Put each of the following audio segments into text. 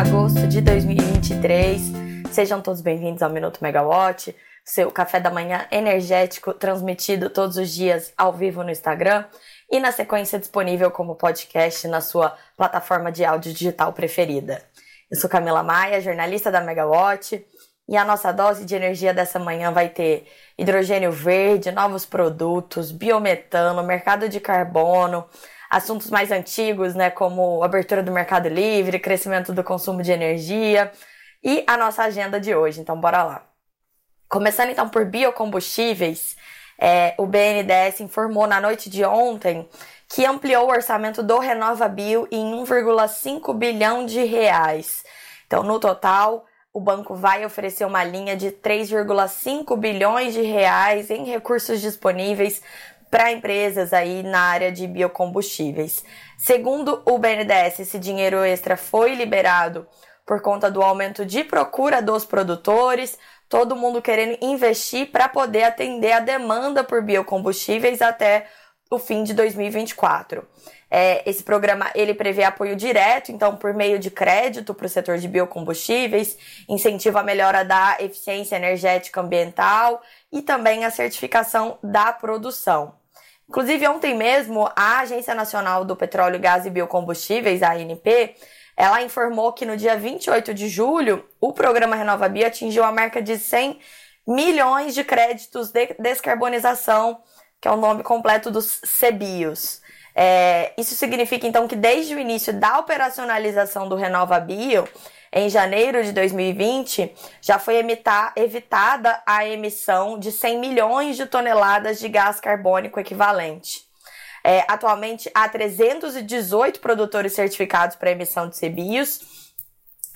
agosto de 2023. Sejam todos bem-vindos ao Minuto Megawatt, seu café da manhã energético transmitido todos os dias ao vivo no Instagram e na sequência disponível como podcast na sua plataforma de áudio digital preferida. Eu sou Camila Maia, jornalista da Megawatt, e a nossa dose de energia dessa manhã vai ter hidrogênio verde, novos produtos, biometano, mercado de carbono, assuntos mais antigos, né, como abertura do mercado livre, crescimento do consumo de energia e a nossa agenda de hoje. Então, bora lá. Começando então por biocombustíveis, é, o BNDES informou na noite de ontem que ampliou o orçamento do Renova Bio em 1,5 bilhão de reais. Então, no total, o banco vai oferecer uma linha de 3,5 bilhões de reais em recursos disponíveis para empresas aí na área de biocombustíveis. Segundo o BNDES, esse dinheiro extra foi liberado por conta do aumento de procura dos produtores, todo mundo querendo investir para poder atender a demanda por biocombustíveis até o fim de 2024. É, esse programa ele prevê apoio direto, então por meio de crédito para o setor de biocombustíveis, incentiva a melhora da eficiência energética ambiental e também a certificação da produção. Inclusive, ontem mesmo, a Agência Nacional do Petróleo, Gás e Biocombustíveis, a ANP, ela informou que no dia 28 de julho, o programa Renova Bio atingiu a marca de 100 milhões de créditos de descarbonização, que é o nome completo dos CBIOS. É, isso significa, então, que desde o início da operacionalização do Renova Bio, em janeiro de 2020, já foi evitada a emissão de 100 milhões de toneladas de gás carbônico equivalente. É, atualmente, há 318 produtores certificados para emissão de CBIOS.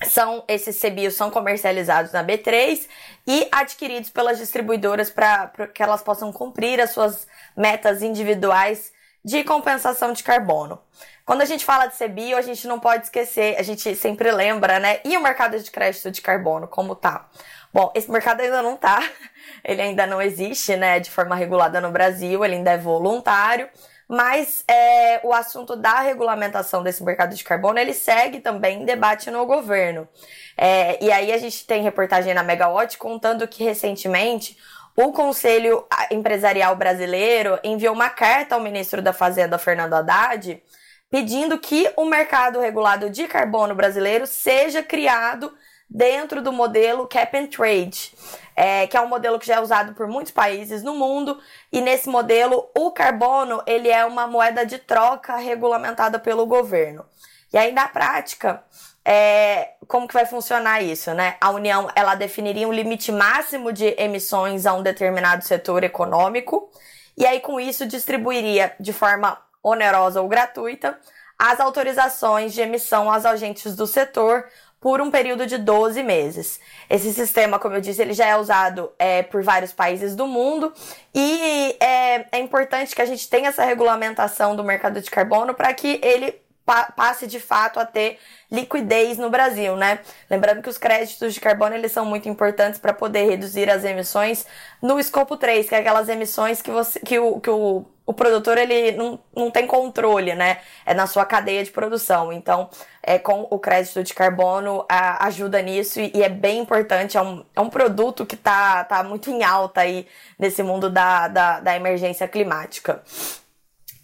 São, esses CBIOS são comercializados na B3 e adquiridos pelas distribuidoras para que elas possam cumprir as suas metas individuais de compensação de carbono. Quando a gente fala de CBIO, a gente não pode esquecer, a gente sempre lembra, né? E o mercado de crédito de carbono, como tá? Bom, esse mercado ainda não tá, ele ainda não existe, né, de forma regulada no Brasil, ele ainda é voluntário, mas é, o assunto da regulamentação desse mercado de carbono, ele segue também em debate no governo. É, e aí a gente tem reportagem na Megawatt contando que recentemente o Conselho Empresarial Brasileiro enviou uma carta ao ministro da Fazenda, Fernando Haddad, pedindo que o mercado regulado de carbono brasileiro seja criado dentro do modelo Cap and Trade, é, que é um modelo que já é usado por muitos países no mundo. E nesse modelo, o carbono ele é uma moeda de troca regulamentada pelo governo. E aí, na prática, é, como que vai funcionar isso, né? A União, ela definiria um limite máximo de emissões a um determinado setor econômico, e aí com isso distribuiria de forma onerosa ou gratuita as autorizações de emissão aos agentes do setor por um período de 12 meses. Esse sistema, como eu disse, ele já é usado é, por vários países do mundo e é, é importante que a gente tenha essa regulamentação do mercado de carbono para que ele passe de fato a ter liquidez no Brasil, né? Lembrando que os créditos de carbono eles são muito importantes para poder reduzir as emissões no escopo 3, que é aquelas emissões que você que o, que o, o produtor ele não, não tem controle, né? É na sua cadeia de produção. Então, é com o crédito de carbono a, ajuda nisso e, e, é bem importante, é um, é um produto que tá, tá muito em alta aí nesse mundo da, da, da emergência climática.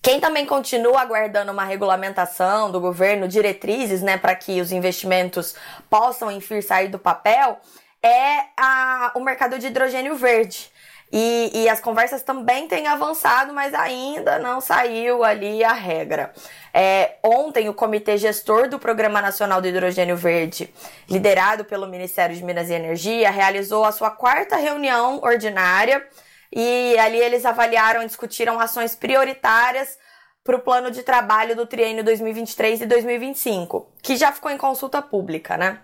Quem também continua aguardando uma regulamentação do governo, diretrizes, né, para que os investimentos possam, enfim, sair do papel, é a, o mercado de hidrogênio verde. E, e, as conversas também têm avançado, mas ainda não saiu ali a regra. É, ontem, o Comitê Gestor do Programa Nacional do Hidrogênio Verde, liderado pelo Ministério de Minas e Energia, realizou a sua quarta reunião ordinária e ali eles avaliaram e discutiram ações prioritárias para o plano de trabalho do triênio 2023 e 2025, que já ficou em consulta pública, né?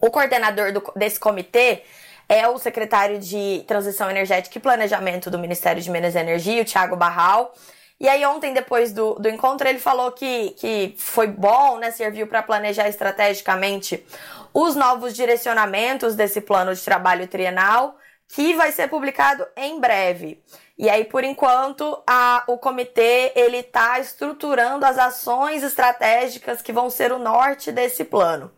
O coordenador do, desse comitê é o secretário de Transição Energética e Planejamento do Ministério de Minas e Energia, o Thiago Barral. E aí, ontem, depois do, do encontro, ele falou que, que foi bom, né? Serviu para planejar estrategicamente os novos direcionamentos desse plano de trabalho trienal que vai ser publicado em breve. E aí, por enquanto, a, o comitê ele está estruturando as ações estratégicas que vão ser o norte desse plano.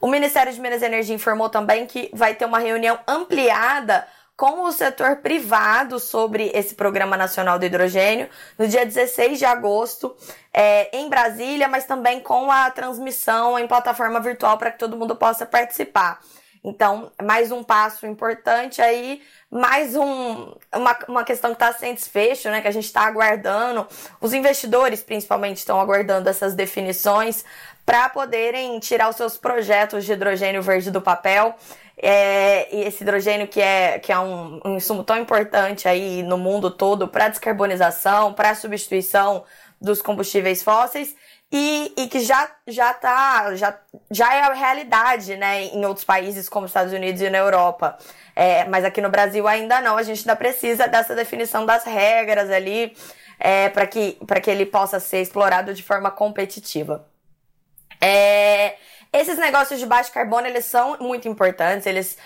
O Ministério de Minas e Energia informou também que vai ter uma reunião ampliada com o setor privado sobre esse Programa Nacional do Hidrogênio no dia 16 de agosto é, em Brasília, mas também com a transmissão em plataforma virtual para que todo mundo possa participar. Então, mais um passo importante aí, mais um, uma, uma questão que está sem desfecho, né? Que a gente está aguardando. Os investidores, principalmente, estão aguardando essas definições para poderem tirar os seus projetos de hidrogênio verde do papel. É, e esse hidrogênio que é, que é um, um insumo tão importante aí no mundo todo para descarbonização, para substituição dos combustíveis fósseis e, e que já já tá já, já é a realidade né em outros países como Estados Unidos e na Europa. É, mas aqui no Brasil ainda não. A gente ainda precisa dessa definição das regras ali é, para que para que ele possa ser explorado de forma competitiva. É, esses negócios de baixo carbono eles são muito importantes eles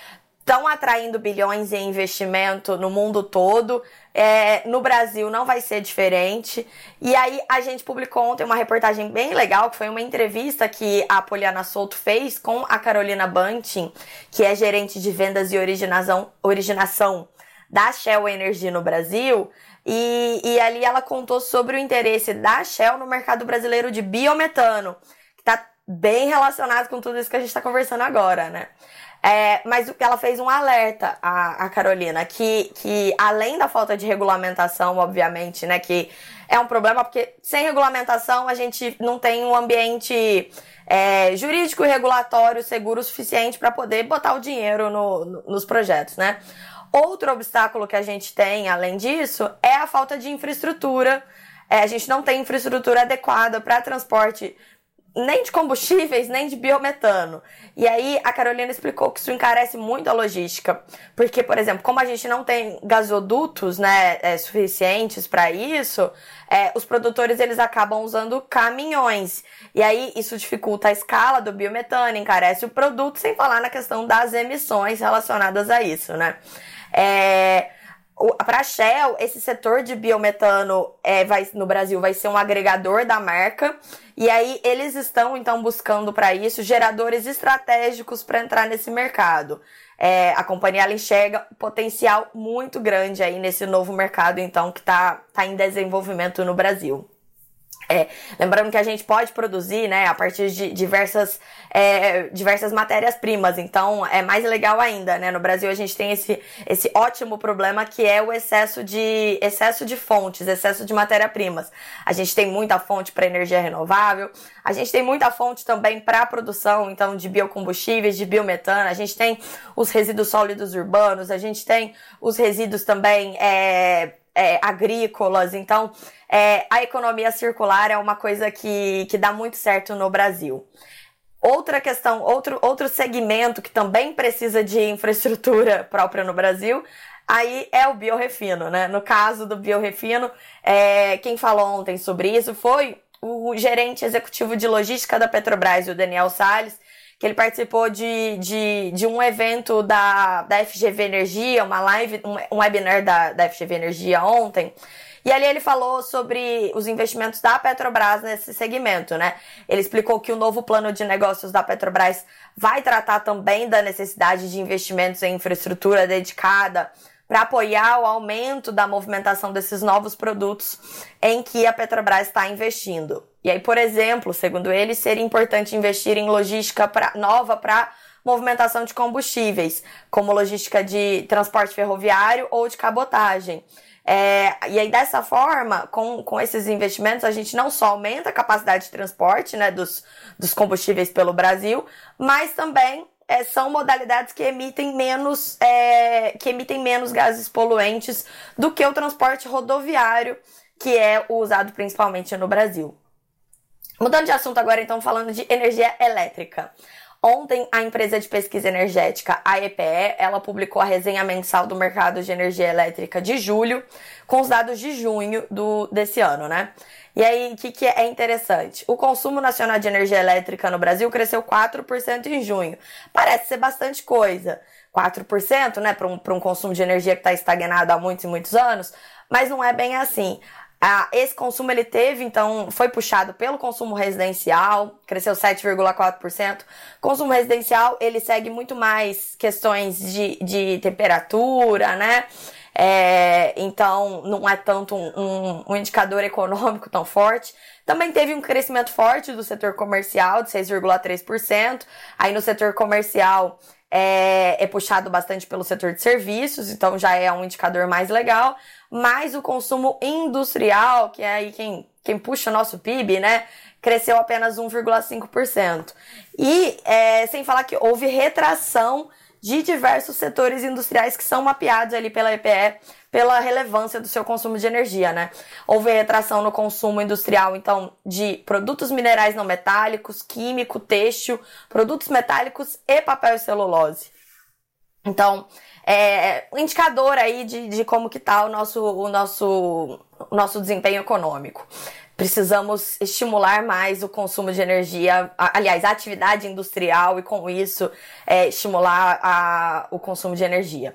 estão atraindo bilhões em investimento no mundo todo. É, no Brasil não vai ser diferente. E aí a gente publicou ontem uma reportagem bem legal, que foi uma entrevista que a Poliana Souto fez com a Carolina Bunting, que é gerente de vendas e originação, originação da Shell Energy no Brasil. E, e ali ela contou sobre o interesse da Shell no mercado brasileiro de biometano, que está bem relacionado com tudo isso que a gente está conversando agora, né? É, mas o que ela fez um alerta, a, Carolina, que, que além da falta de regulamentação, obviamente, né, que é um problema, porque sem regulamentação a gente não tem um ambiente é, jurídico e regulatório seguro suficiente para poder botar o dinheiro no, no, nos projetos, né? Outro obstáculo que a gente tem, além disso, é a falta de infraestrutura. É, a gente não tem infraestrutura adequada para transporte nem de combustíveis, nem de biometano. E aí a Carolina explicou que isso encarece muito a logística, porque, por exemplo, como a gente não tem gasodutos, né, é, suficientes para isso, é, os produtores eles acabam usando caminhões. E aí isso dificulta a escala do biometano, encarece o produto, sem falar na questão das emissões relacionadas a isso, né? É, para a Shell, esse setor de biometano é, vai, no Brasil vai ser um agregador da marca. E aí eles estão então buscando para isso geradores estratégicos para entrar nesse mercado. É, a companhia ela enxerga potencial muito grande aí nesse novo mercado então que está tá em desenvolvimento no Brasil. É, lembrando que a gente pode produzir, né, a partir de diversas, é, diversas matérias-primas, então é mais legal ainda, né? No Brasil a gente tem esse, esse ótimo problema que é o excesso de, excesso de fontes, excesso de matéria-primas. A gente tem muita fonte para energia renovável, a gente tem muita fonte também para produção, então, de biocombustíveis, de biometano, a gente tem os resíduos sólidos urbanos, a gente tem os resíduos também é, é, agrícolas, então é, a economia circular é uma coisa que, que dá muito certo no Brasil. Outra questão, outro, outro segmento que também precisa de infraestrutura própria no Brasil, aí é o biorefino, né? No caso do biorefino, é, quem falou ontem sobre isso foi o gerente executivo de logística da Petrobras, o Daniel Salles, que ele participou de, de, de um evento da, da FGV Energia, uma live, um, um webinar da, da FGV Energia ontem, e ali ele falou sobre os investimentos da Petrobras nesse segmento, né? Ele explicou que o novo plano de negócios da Petrobras vai tratar também da necessidade de investimentos em infraestrutura dedicada para apoiar o aumento da movimentação desses novos produtos em que a Petrobras está investindo. E aí, por exemplo, segundo ele, seria importante investir em logística pra, nova para movimentação de combustíveis, como logística de transporte ferroviário ou de cabotagem. É, e aí, dessa forma, com, com esses investimentos, a gente não só aumenta a capacidade de transporte né, dos, dos combustíveis pelo Brasil, mas também é, são modalidades que emitem menos é, que emitem menos gases poluentes do que o transporte rodoviário, que é usado principalmente no Brasil. Mudando de assunto agora, então, falando de energia elétrica. Ontem, a empresa de pesquisa energética, a EPE, ela publicou a resenha mensal do mercado de energia elétrica de julho, com os dados de junho do, desse ano, né? E aí, o que, que é interessante? O consumo nacional de energia elétrica no Brasil cresceu 4% em junho. Parece ser bastante coisa. 4%, né, para um, um consumo de energia que está estagnado há muitos e muitos anos, mas não é bem assim. Ah, esse consumo ele teve, então, foi puxado pelo consumo residencial, cresceu 7,4%. Consumo residencial, ele segue muito mais questões de, de temperatura, né? É, então, não é tanto um, um, um, indicador econômico tão forte. Também teve um crescimento forte do setor comercial, de 6,3%. Aí no setor comercial é, é puxado bastante pelo setor de serviços, então já é um indicador mais legal. Mas o consumo industrial, que é aí quem, quem puxa o nosso PIB, né? Cresceu apenas 1,5%. E é, sem falar que houve retração de diversos setores industriais que são mapeados ali pela EPE pela relevância do seu consumo de energia, né? Houve retração no consumo industrial, então, de produtos minerais não metálicos, químico, têxtil, produtos metálicos e papel e celulose. Então, é um indicador aí de, de como que tá o nosso, o nosso, o nosso desempenho econômico precisamos estimular mais o consumo de energia, aliás, a atividade industrial e com isso é, estimular a, o consumo de energia.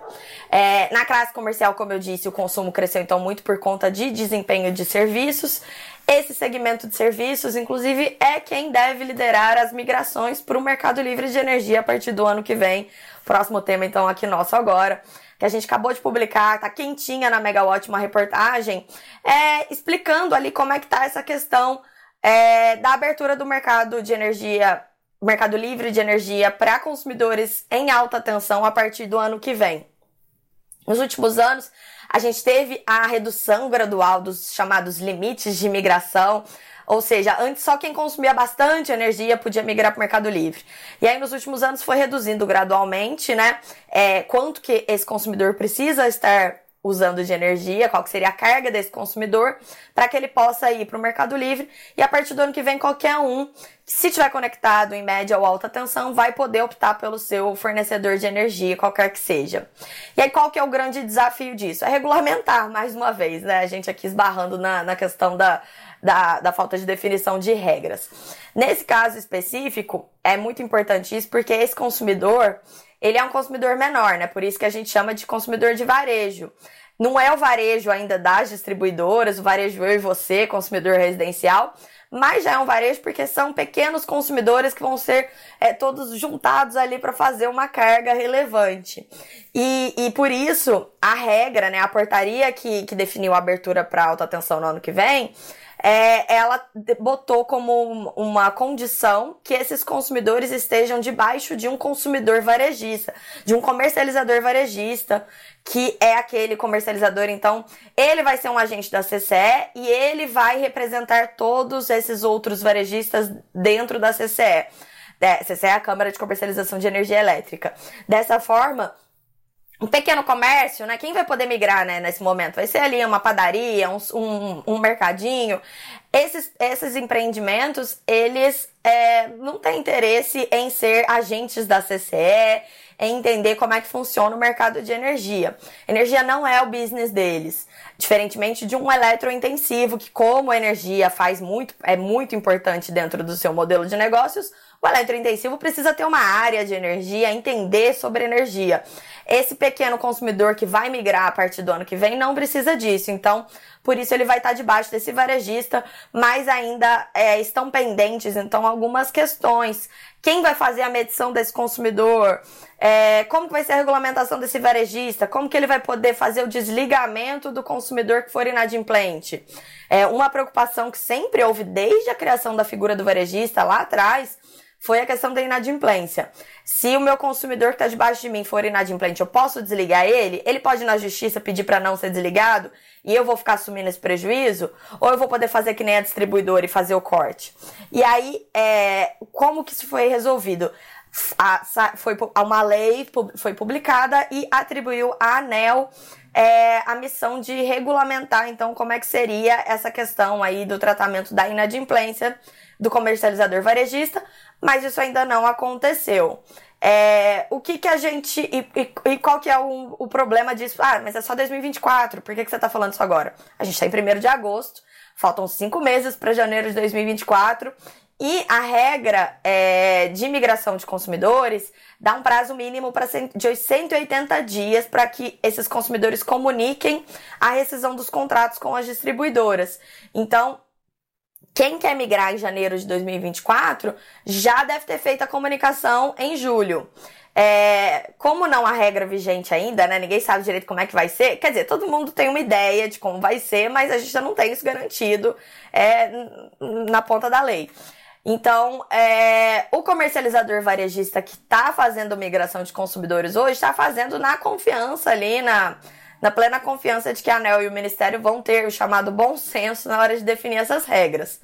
É, na classe comercial, como eu disse, o consumo cresceu então muito por conta de desempenho de serviços. Esse segmento de serviços, inclusive, é quem deve liderar as migrações para o mercado livre de energia a partir do ano que vem. Próximo tema, então, aqui nosso agora que a gente acabou de publicar, tá quentinha na Megawatt uma reportagem, é, explicando ali como é que tá essa questão é, da abertura do mercado de energia, mercado livre de energia para consumidores em alta tensão a partir do ano que vem. Nos últimos anos, a gente teve a redução gradual dos chamados limites de migração ou seja, antes só quem consumia bastante energia podia migrar para o Mercado Livre. E aí nos últimos anos foi reduzindo gradualmente, né? É, quanto que esse consumidor precisa estar usando de energia, qual que seria a carga desse consumidor, para que ele possa ir para o Mercado Livre e a partir do ano que vem qualquer um, se tiver conectado em média ou alta tensão, vai poder optar pelo seu fornecedor de energia, qualquer que seja. E aí qual que é o grande desafio disso? É regulamentar, mais uma vez, né? A gente aqui esbarrando na, na questão da, da, da falta de definição de regras. Nesse caso específico, é muito importante isso porque esse consumidor, ele é um consumidor menor, né? Por isso que a gente chama de consumidor de varejo. Não é o varejo ainda das distribuidoras, o varejo eu e você, consumidor residencial, mas já é um varejo porque são pequenos consumidores que vão ser é, todos juntados ali para fazer uma carga relevante. E, e por isso, a regra, né, a portaria que, que definiu a abertura para alta tensão no ano que vem, é, ela botou como uma condição que esses consumidores estejam debaixo de um consumidor varejista, de um comercializador varejista, que é aquele comercializador, então, ele vai ser um agente da CCE e ele vai representar todos esses outros varejistas dentro da CCE. É, CCE é a Câmara de Comercialização de Energia Elétrica. Dessa forma, um pequeno comércio, né? Quem vai poder migrar, né, nesse momento? Vai ser ali uma padaria, um, um, um mercadinho. Esses, esses empreendimentos, eles é, não têm interesse em ser agentes da CCE, em entender como é que funciona o mercado de energia. Energia não é o business deles. Diferentemente de um eletrointensivo, que como energia faz muito, é muito importante dentro do seu modelo de negócios, o eletrointensivo precisa ter uma área de energia, entender sobre energia. Esse pequeno consumidor que vai migrar a partir do ano que vem não precisa disso. Então, por isso ele vai estar debaixo desse varejista, mas ainda é, estão pendentes, então, algumas questões. Quem vai fazer a medição desse consumidor? É, como vai ser a regulamentação desse varejista? Como que ele vai poder fazer o desligamento do consumidor que for inadimplente? É, uma preocupação que sempre houve desde a criação da figura do varejista lá atrás foi a questão da inadimplência. Se o meu consumidor que está debaixo de mim for inadimplente, eu posso desligar ele? Ele pode ir na justiça pedir para não ser desligado e eu vou ficar assumindo esse prejuízo? Ou eu vou poder fazer que nem a distribuidora e fazer o corte? E aí, é, como que isso foi resolvido? A, foi uma lei foi publicada e atribuiu à ANEL é, a missão de regulamentar, então, como é que seria essa questão aí do tratamento da inadimplência do comercializador varejista, mas isso ainda não aconteceu. É, o que que a gente. E, e, e, qual que é o, o problema disso? Ah, mas é só 2024, por que, que você está falando isso agora? A gente está em 1 de agosto, faltam cinco meses para janeiro de 2024 E a regra é, de migração de consumidores dá um prazo mínimo pra, de 180 dias para que esses consumidores comuniquem a rescisão dos contratos com as distribuidoras. Então, quem quer migrar em janeiro de 2024 já deve ter feito a comunicação em julho. É, como não há regra vigente ainda, né? Ninguém sabe direito como é que vai ser. Quer dizer, todo mundo tem uma ideia de como vai ser, mas a gente já não tem isso garantido é, na ponta da lei. Então, é, o comercializador varejista que está fazendo migração de consumidores hoje está fazendo na confiança ali, na, na plena confiança de que a ANEL e o Ministério vão ter o chamado bom senso na hora de definir essas regras.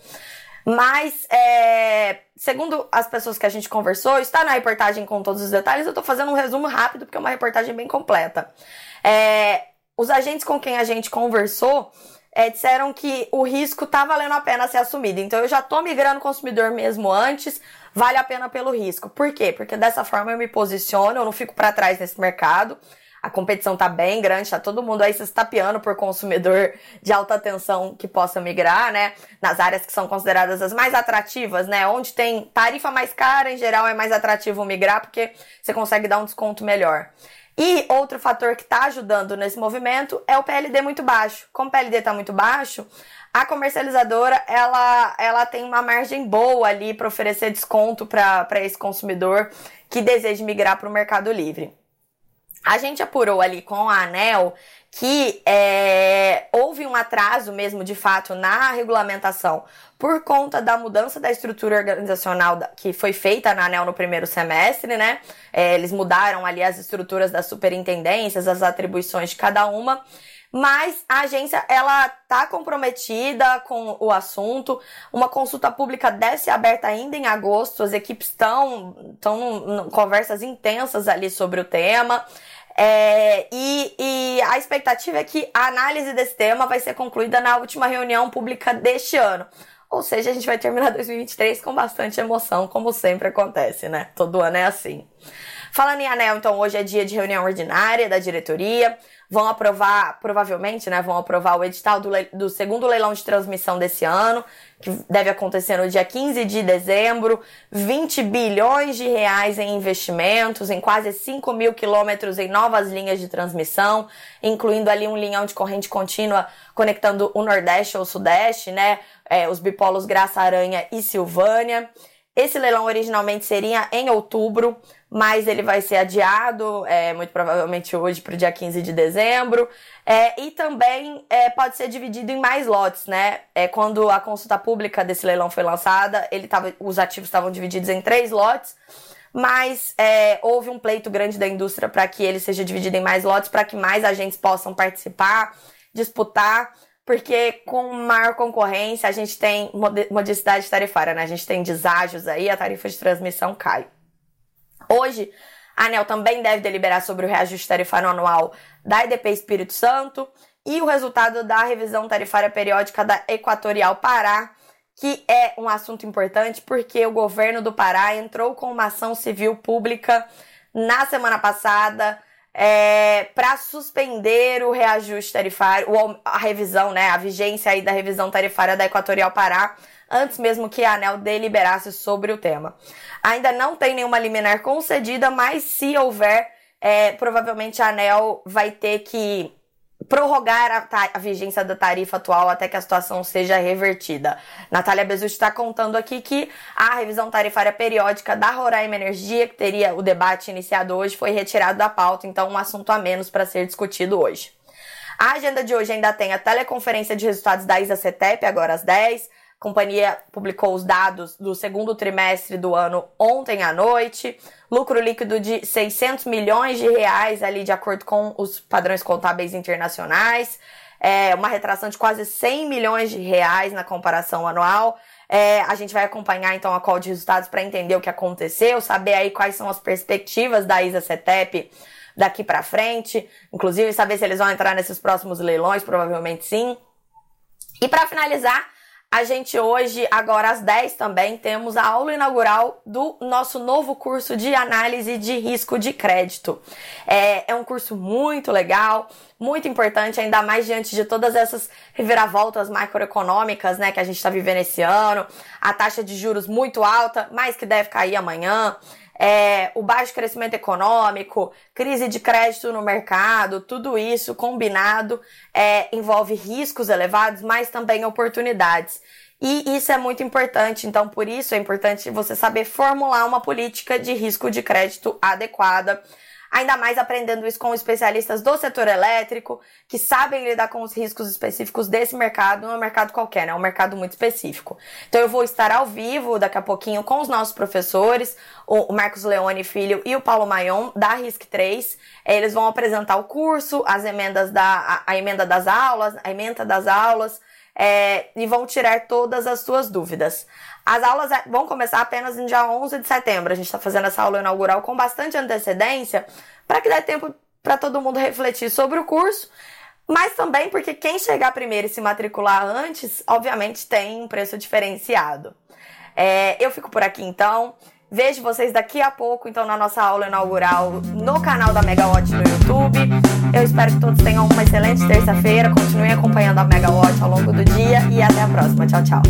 Mas, é, segundo as pessoas que a gente conversou, está na reportagem com todos os detalhes. Eu estou fazendo um resumo rápido porque é uma reportagem bem completa. É, os agentes com quem a gente conversou é, disseram que o risco tá valendo a pena ser assumido. Então eu já tô migrando consumidor mesmo antes, vale a pena pelo risco. Por quê? Porque dessa forma eu me posiciono, eu não fico para trás nesse mercado. A competição tá bem grande, tá todo mundo aí se estapeando por consumidor de alta tensão que possa migrar, né? Nas áreas que são consideradas as mais atrativas, né? Onde tem tarifa mais cara, em geral é mais atrativo migrar porque você consegue dar um desconto melhor. E outro fator que está ajudando nesse movimento é o PLD muito baixo. Como o PLD está muito baixo, a comercializadora ela, ela tem uma margem boa ali para oferecer desconto para esse consumidor que deseja migrar para o Mercado Livre. A gente apurou ali com a ANEL que é, houve um atraso mesmo, de fato, na regulamentação por conta da mudança da estrutura organizacional que foi feita na ANEL no primeiro semestre, né? É, eles mudaram ali as estruturas das superintendências, as atribuições de cada uma. Mas a agência, ela tá comprometida com o assunto. Uma consulta pública deve ser aberta ainda em agosto. As equipes estão, estão conversas intensas ali sobre o tema. É, e, e, a expectativa é que a análise desse tema vai ser concluída na última reunião pública deste ano. Ou seja, a gente vai terminar 2023 com bastante emoção, como sempre acontece, né? Todo ano é assim. Falando em anel, então hoje é dia de reunião ordinária da diretoria. Vão aprovar, provavelmente, né, vão aprovar o edital do, do segundo leilão de transmissão desse ano, que deve acontecer no dia 15 de dezembro, 20 bilhões de reais em investimentos, em quase 5 mil quilômetros em novas linhas de transmissão, incluindo ali um linhão de corrente contínua conectando o Nordeste ao Sudeste, né, é, os bipolos Graça Aranha e Silvânia. Esse leilão originalmente seria em outubro, mas ele vai ser adiado, é, muito provavelmente hoje, para o dia 15 de dezembro. É, e também é, pode ser dividido em mais lotes, né? É, quando a consulta pública desse leilão foi lançada, ele tava, os ativos estavam divididos em três lotes, mas é, houve um pleito grande da indústria para que ele seja dividido em mais lotes, para que mais agentes possam participar, disputar porque com maior concorrência a gente tem modicidade tarifária, né? A gente tem deságios aí, a tarifa de transmissão cai. Hoje, a ANEL também deve deliberar sobre o reajuste tarifário anual da EDP Espírito Santo e o resultado da revisão tarifária periódica da Equatorial Pará, que é um assunto importante porque o governo do Pará entrou com uma ação civil pública na semana passada é, para suspender o reajuste tarifário, a revisão, né, a vigência aí da revisão tarifária da Equatorial Pará, antes mesmo que a ANEL deliberasse sobre o tema. Ainda não tem nenhuma liminar concedida, mas se houver, é, provavelmente a ANEL vai ter que prorrogar a, a, vigência da tarifa atual até que a situação seja revertida. Natália Bezutti está contando aqui que a revisão tarifária periódica da Roraima Energia, que teria o debate iniciado hoje, foi retirado da pauta, então um assunto a menos para ser discutido hoje. A agenda de hoje ainda tem a teleconferência de resultados da ISA CETEP, agora às 10, a companhia publicou os dados do segundo trimestre do ano ontem à noite. Lucro líquido de 600 milhões de reais ali de acordo com os padrões contábeis internacionais. É uma retração de quase 100 milhões de reais na comparação anual. É, a gente vai acompanhar então a call de resultados para entender o que aconteceu, saber aí quais são as perspectivas da ISA CETEP daqui para frente, inclusive saber se eles vão entrar nesses próximos leilões, provavelmente sim. E para finalizar, a gente hoje, agora às 10 também, temos a aula inaugural do nosso novo curso de análise de risco de crédito. É, é um curso muito legal, muito importante, ainda mais diante de todas essas reviravoltas macroeconômicas, né, que a gente está vivendo esse ano, a taxa de juros muito alta, mas que deve cair amanhã é, o baixo crescimento econômico, crise de crédito no mercado, tudo isso combinado é, envolve riscos elevados, mas também oportunidades. E isso é muito importante, então por isso é importante você saber formular uma política de risco de crédito adequada ainda mais aprendendo isso com especialistas do setor elétrico, que sabem lidar com os riscos específicos desse mercado, não é um mercado qualquer, né? É um mercado muito específico. Então eu vou estar ao vivo daqui a pouquinho com os nossos professores, o Marcos Leone Filho e o Paulo Maion, da RISC 3. Eles vão apresentar o curso, as emendas da, a, a emenda das aulas, a emenda das aulas, é, e vão tirar todas as suas dúvidas. As aulas vão começar apenas no dia 11 de setembro. A gente está fazendo essa aula inaugural com bastante antecedência para que dê tempo para todo mundo refletir sobre o curso, mas também porque quem chegar primeiro e se matricular antes, obviamente tem um preço diferenciado. É, eu fico por aqui então. Vejo vocês daqui a pouco, então, na nossa aula inaugural no canal da Megawatt no YouTube. Eu espero que todos tenham uma excelente terça-feira. Continuem acompanhando a Megawatt ao longo do dia e até a próxima. Tchau, tchau.